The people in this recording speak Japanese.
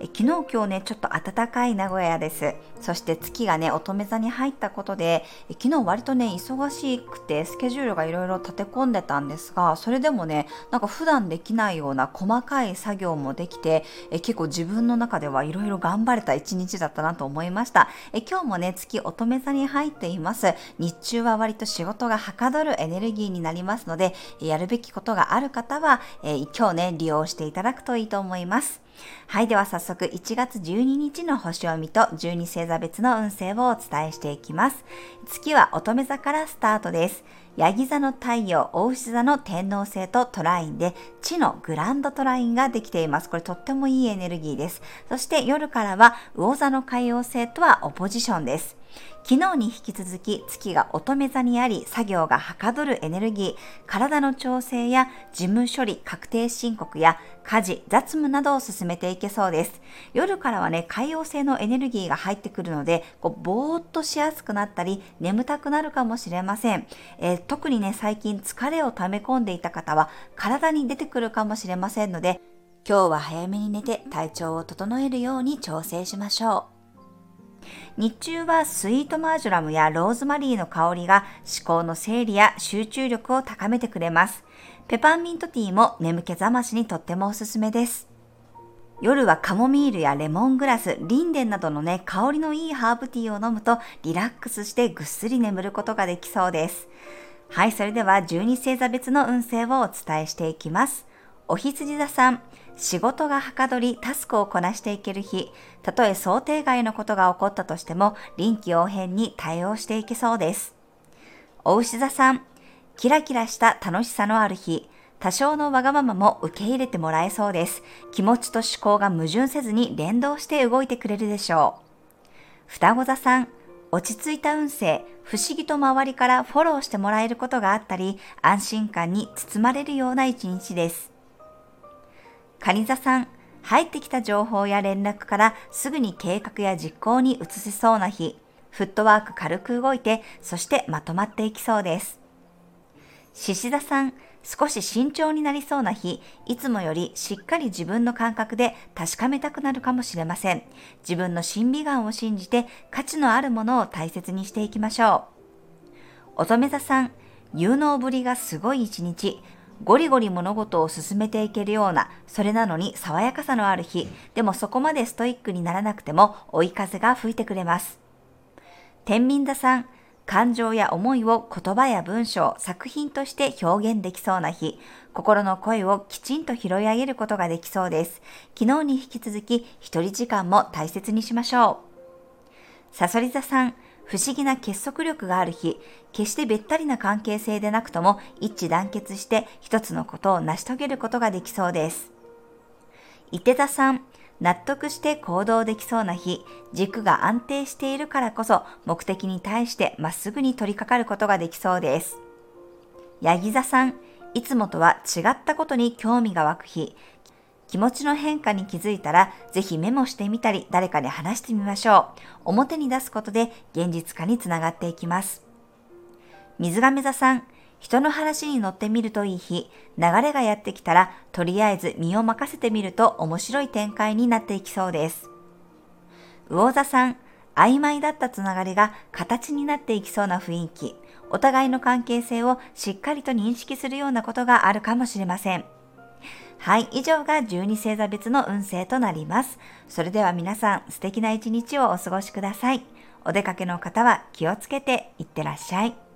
え昨日今日ね、ちょっと暖かい名古屋です。そして月がね、乙女座に入ったことで、え昨日割とね、忙しくてスケジュールがいろいろ立て込んでたんですが、それでもね、なんか普段できないような細かい作業もできて、え結構自分の中ではいろいろ頑張れた一日だったなと思いました。え今日もね、月乙女座に入っています。日中は割と仕事がはかどるエネルギーになりますので、やるべきことがある方は、え今日ね、利用していただくといいと思います。はい、では早速1月12日の星読みと12星座別の運勢をお伝えしていきます。月は乙女座からスタートです。ヤギ座の太陽、大牛座の天王星とトラインで、地のグランドトラインができています。これとってもいいエネルギーです。そして夜からは魚座の海王星とはオポジションです。昨日に引き続き月が乙女座にあり作業がはかどるエネルギー、体の調整や事務処理、確定申告や家事、雑務などを進めていけそうです。夜からはね、海洋性のエネルギーが入ってくるので、こうぼーっとしやすくなったり、眠たくなるかもしれません。えー、特にね、最近疲れを溜め込んでいた方は体に出てくるかもしれませんので、今日は早めに寝て体調を整えるように調整しましょう。日中はスイートマージュラムやローズマリーの香りが思考の整理や集中力を高めてくれます。ペパーミントティーも眠気覚ましにとってもおすすめです。夜はカモミールやレモングラス、リンデンなどのね、香りのいいハーブティーを飲むとリラックスしてぐっすり眠ることができそうです。はい、それでは12星座別の運勢をお伝えしていきます。お羊座さん、仕事がはかどりタスクをこなしていける日、たとえ想定外のことが起こったとしても臨機応変に対応していけそうです。お牛座さん、キラキラした楽しさのある日、多少のわがままも受け入れてもらえそうです。気持ちと思考が矛盾せずに連動して動いてくれるでしょう。双子座さん、落ち着いた運勢、不思議と周りからフォローしてもらえることがあったり、安心感に包まれるような一日です。カニ座さん、入ってきた情報や連絡からすぐに計画や実行に移せそうな日、フットワーク軽く動いて、そしてまとまっていきそうです。獅子座さん、少し慎重になりそうな日、いつもよりしっかり自分の感覚で確かめたくなるかもしれません。自分の審美眼を信じて価値のあるものを大切にしていきましょう。乙女座さん、有能ぶりがすごい一日、ゴリゴリ物事を進めていけるような、それなのに爽やかさのある日、でもそこまでストイックにならなくても追い風が吹いてくれます。天秤座さん、感情や思いを言葉や文章、作品として表現できそうな日、心の声をきちんと拾い上げることができそうです。昨日に引き続き、一人時間も大切にしましょう。さそり座さん、不思議な結束力がある日、決してべったりな関係性でなくとも一致団結して一つのことを成し遂げることができそうです。伊手座さん、納得して行動できそうな日、軸が安定しているからこそ目的に対してまっすぐに取り掛かることができそうです。ヤギ座さん、いつもとは違ったことに興味が湧く日、気持ちの変化に気づいたら、ぜひメモしてみたり、誰かに話してみましょう。表に出すことで現実化につながっていきます。水亀座さん、人の話に乗ってみるといい日、流れがやってきたら、とりあえず身を任せてみると面白い展開になっていきそうです。魚座さん、曖昧だったつながりが形になっていきそうな雰囲気、お互いの関係性をしっかりと認識するようなことがあるかもしれません。はい、以上が12星座別の運勢となります。それでは皆さん素敵な一日をお過ごしください。お出かけの方は気をつけていってらっしゃい。